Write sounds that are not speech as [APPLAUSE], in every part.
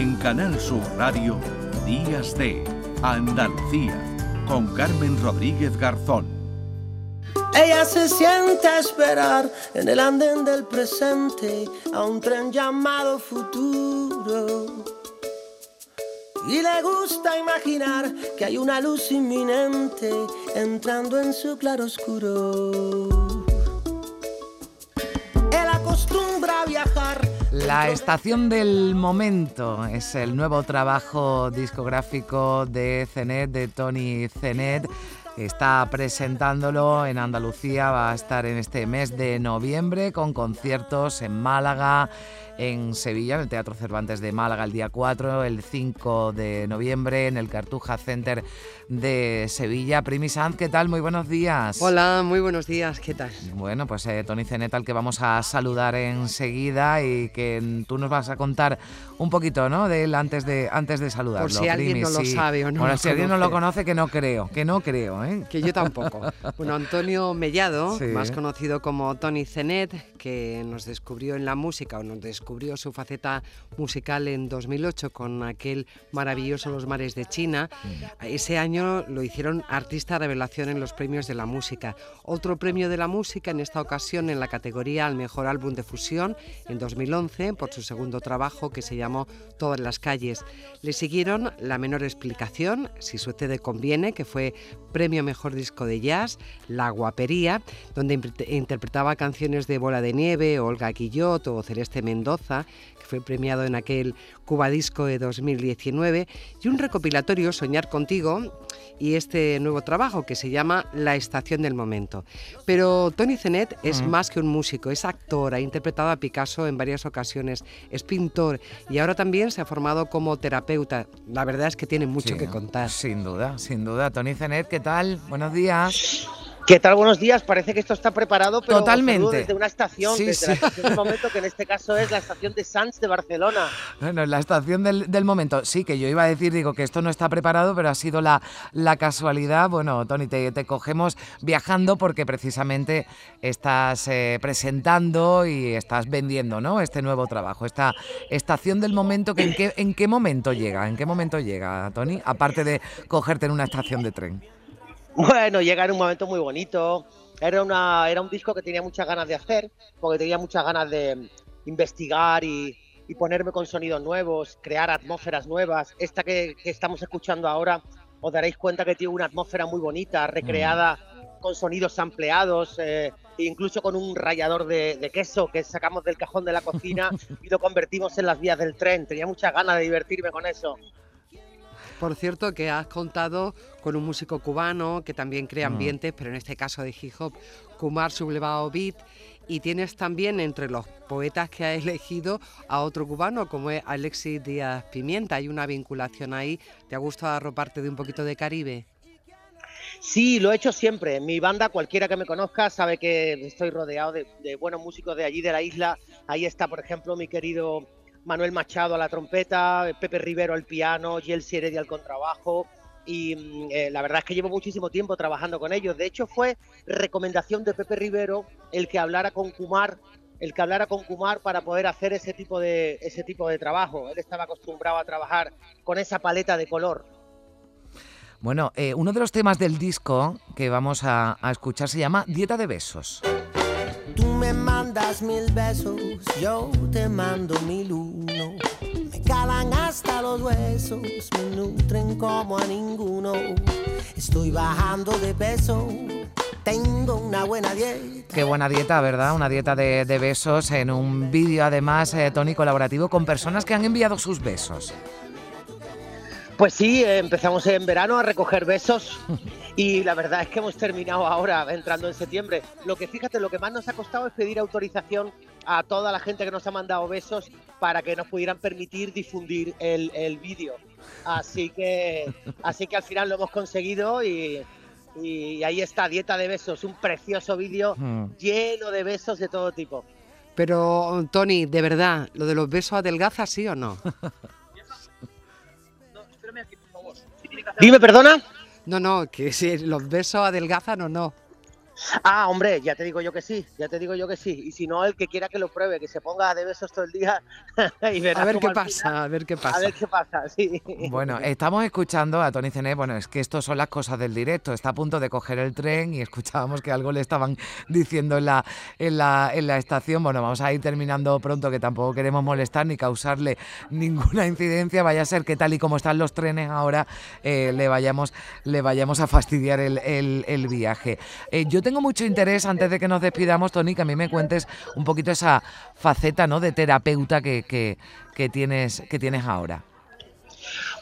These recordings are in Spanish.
En Canal Sur Radio, Días de Andalucía, con Carmen Rodríguez Garzón. Ella se siente a esperar en el andén del presente a un tren llamado futuro. Y le gusta imaginar que hay una luz inminente entrando en su claroscuro. Él acostumbra a viajar La estación del momento es el nuevo trabajo discográfico de Zenet, de Tony Zenet. Está presentándolo en Andalucía, va a estar en este mes de noviembre con conciertos en Málaga, en Sevilla, en el Teatro Cervantes de Málaga el día 4, el 5 de noviembre en el Cartuja Center de Sevilla. Primi Sanz, ¿qué tal? Muy buenos días. Hola, muy buenos días, ¿qué tal? Bueno, pues eh, Tony Zenet, al que vamos a saludar enseguida y que tú nos vas a contar un poquito, ¿no? De él antes de, antes de saludarlo. Por si alguien Primi, no lo sabe o no Bueno, si alguien no lo conoce, que no creo, que no creo, ¿eh? Que yo tampoco. [LAUGHS] Bueno, Antonio Mellado, Sí. más conocido como Tony Zenet, que nos descubrió en la música o nos descubrió su faceta musical en 2008 con aquel maravilloso Los mares de China. Mm. Ese año lo hicieron artista revelación en los premios de la música. Otro premio de la música, en esta ocasión en la categoría al mejor álbum de fusión en 2011 por su segundo trabajo que se llamó Todas las calles. Le siguieron La menor explicación, Si sucede conviene, que fue premio mejor disco de jazz, La guapería, donde interpretaba canciones de Bola de Nieve, Olga Guillot o Celeste Mendoza, que fue premiado en aquel Cuba Disco de 2019, y un recopilatorio Soñar contigo y este nuevo trabajo que se llama La estación del momento. Pero Tony Zenet es más que un músico, es actor, ha interpretado a Picasso en varias ocasiones, es pintor y ahora también se ha formado como terapeuta. La verdad es que tiene mucho Sí, que contar. Sin duda, sin duda. Tony Zenet, ¿qué tal? Buenos días. ¿Qué tal? Buenos días. Parece que esto está preparado, pero Totalmente. desde una estación, Sí, desde sí. la estación del momento, que en este caso es la estación de Sants de Barcelona. Bueno, la estación del, del momento. Sí, que yo iba a decir, digo, que esto no está preparado, pero ha sido la, la casualidad. Bueno, Tony, te, te cogemos viajando porque precisamente estás eh, presentando y estás vendiendo, ¿no? Este nuevo trabajo, esta estación del momento, que en, qué, ¿en qué momento llega? ¿En qué momento llega, Tony? Aparte de cogerte en una estación de tren. Bueno, llega en un momento muy bonito. Era, una, era un disco que tenía muchas ganas de hacer, porque tenía muchas ganas de investigar y, y ponerme con sonidos nuevos, crear atmósferas nuevas. Esta que, que estamos escuchando ahora, os daréis cuenta que tiene una atmósfera muy bonita, recreada con sonidos ampliados, e incluso con un rallador de, de queso que sacamos del cajón de la cocina [LAUGHS] y lo convertimos en las vías del tren. Tenía muchas ganas de divertirme con eso. Por cierto, que has contado con un músico cubano que también crea Mm. ambientes, pero en este caso de hip hop, Kumar Sublevado Beat. Y tienes también entre los poetas que has elegido a otro cubano como es Alexis Díaz Pimienta. Hay una vinculación ahí. ¿Te ha gustado arroparte de un poquito de Caribe? Sí, lo he hecho siempre. Mi banda, cualquiera que me conozca sabe que estoy rodeado de, de buenos músicos de allí, de la isla. Ahí está, por ejemplo, mi querido Manuel Machado a la trompeta, Pepe Rivero al piano, Yelsi Heredia al contrabajo. Y mm, eh, la verdad es que llevo muchísimo tiempo trabajando con ellos. De hecho, fue recomendación de Pepe Rivero el que hablara con Kumar, el que hablara con Kumar para poder hacer ese tipo de ese tipo de trabajo. Él estaba acostumbrado a trabajar con esa paleta de color. Bueno, eh, uno de los temas del disco que vamos a, a escuchar se llama Dieta de Besos. Mandas mil besos, yo te mando mil uno. Me calan hasta los huesos, me nutren como a ninguno. Estoy bajando de peso, tengo una buena dieta. Qué buena dieta, ¿verdad? Una dieta de, de besos en un vídeo, además, eh, Tony, colaborativo con personas que han enviado sus besos. Pues sí, eh, empezamos en verano a recoger besos [LAUGHS] y la verdad es que hemos terminado ahora, entrando en septiembre. Lo que fíjate, lo que más nos ha costado es pedir autorización a toda la gente que nos ha mandado besos para que nos pudieran permitir difundir el, el vídeo. Así que, [LAUGHS] así que al final lo hemos conseguido y, y ahí está, Dieta de Besos, un precioso vídeo Mm. lleno de besos de todo tipo. Pero, Tony, de verdad, ¿lo de los besos adelgaza sí o no? [LAUGHS] Dime, perdona. No, no, que si los besos adelgazan o no. Ah, hombre, ya te digo yo que sí, ya te digo yo que sí. Y si no, el que quiera que lo pruebe, que se ponga de besos todo el día [LAUGHS] y A ver qué pasa, a ver qué pasa. A ver qué pasa, sí. Bueno, estamos escuchando a Tony Cené, bueno, es que esto son las cosas del directo. Está a punto de coger el tren y escuchábamos que algo le estaban [LAUGHS] diciendo en la, en la, en la estación. Bueno, vamos a ir terminando pronto, que tampoco queremos molestar ni causarle ninguna incidencia. Vaya a ser que tal y como están los trenes ahora, eh, le, vayamos, le vayamos a fastidiar el, el, viaje. Eh, yo tengo mucho interés, antes de que nos despidamos, Tony, que a mí me cuentes un poquito esa faceta ¿no? de terapeuta que, que, tienes, que tienes ahora.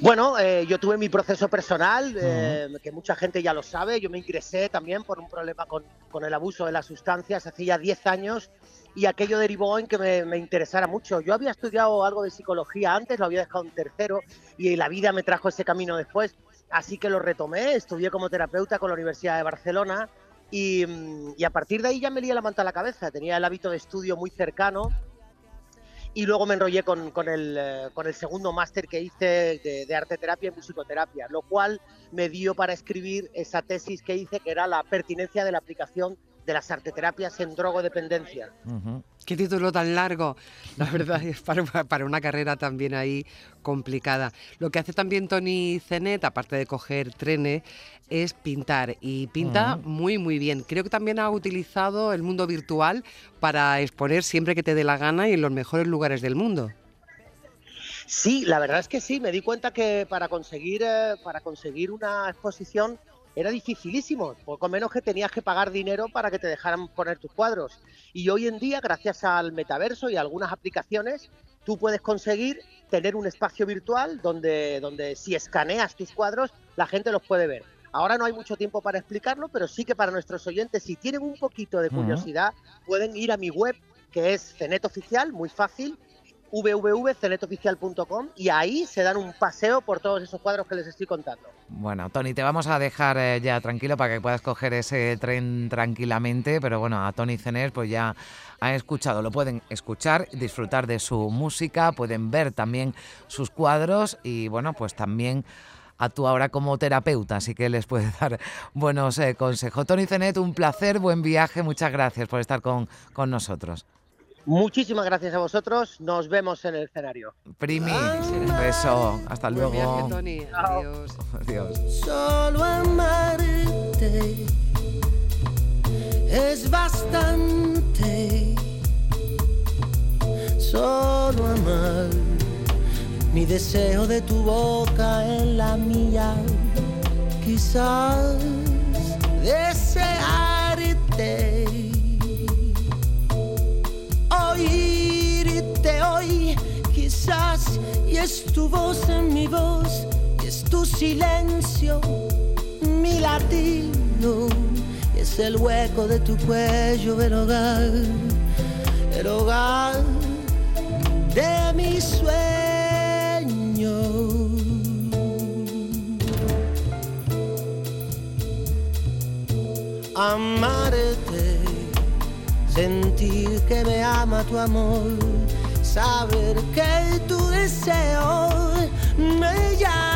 Bueno, eh, yo tuve mi proceso personal, eh, que mucha gente ya lo sabe. Yo me ingresé también por un problema con, con el abuso de las sustancias hace ya 10 años y aquello derivó en que me, me, interesara mucho. Yo había estudiado algo de psicología antes, lo había dejado en tercero y la vida me trajo ese camino después. Así que lo retomé, estudié como terapeuta con la Universidad de Barcelona Y, a partir de ahí ya me lía la manta a la cabeza. Tenía el hábito de estudio muy cercano y luego me enrollé con, con, el, eh, con el, segundo máster que hice de, de, arte terapia y musicoterapia, lo cual me dio para escribir esa tesis que hice, que era la pertinencia de la aplicación de las arteterapias en drogodependencia. Qué título tan largo, la verdad, es para, una carrera también ahí complicada. Lo que hace también Tony Zenet, aparte de coger trenes, es pintar y pinta muy, muy bien. Creo que también ha utilizado el mundo virtual para exponer siempre que te dé la gana y en los mejores lugares del mundo. Sí, la verdad es que sí. Me di cuenta que para conseguir, eh, para conseguir una exposición era dificilísimo, poco menos que tenías que pagar dinero para que te dejaran poner tus cuadros. Y hoy en día, gracias al metaverso y a algunas aplicaciones, tú puedes conseguir tener un espacio virtual donde, donde si escaneas tus cuadros, la gente los puede ver. Ahora no hay mucho tiempo para explicarlo, pero sí que para nuestros oyentes, si tienen un poquito de curiosidad, pueden ir a mi web, que es Cenet Oficial, muy fácil, www.cenetoficial.com y ahí se dan un paseo por todos esos cuadros que les estoy contando. Bueno, Tony, te vamos a dejar eh, ya tranquilo para que puedas coger ese tren tranquilamente, pero bueno, a Tony Cener pues ya ha escuchado, lo pueden escuchar, disfrutar de su música, pueden ver también sus cuadros y bueno, pues también actúa ahora como terapeuta, así que les puede [LAUGHS] dar buenos eh, consejos. Tony Cenet, un placer, buen viaje, muchas gracias por estar con, con nosotros. Muchísimas gracias a vosotros. Nos vemos en el escenario. Primi, un beso. Hasta luego. Adiós. Adiós. Solo amarte es bastante. Solo amar mi deseo de tu boca en la mía. Quizás desearte es tu voz en mi voz, es tu silencio, mi latido, es el hueco de tu cuello el hogar, el hogar de mi sueño. Amarte sentir que me ama tu amor, saber que tu deseo me llama.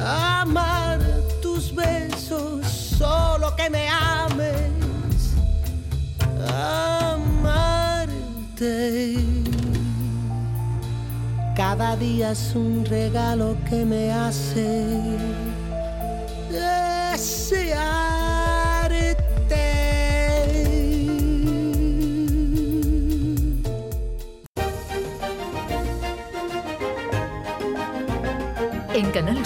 Amar tus besos, solo que me ames, amarte. Cada día es un regalo que me hace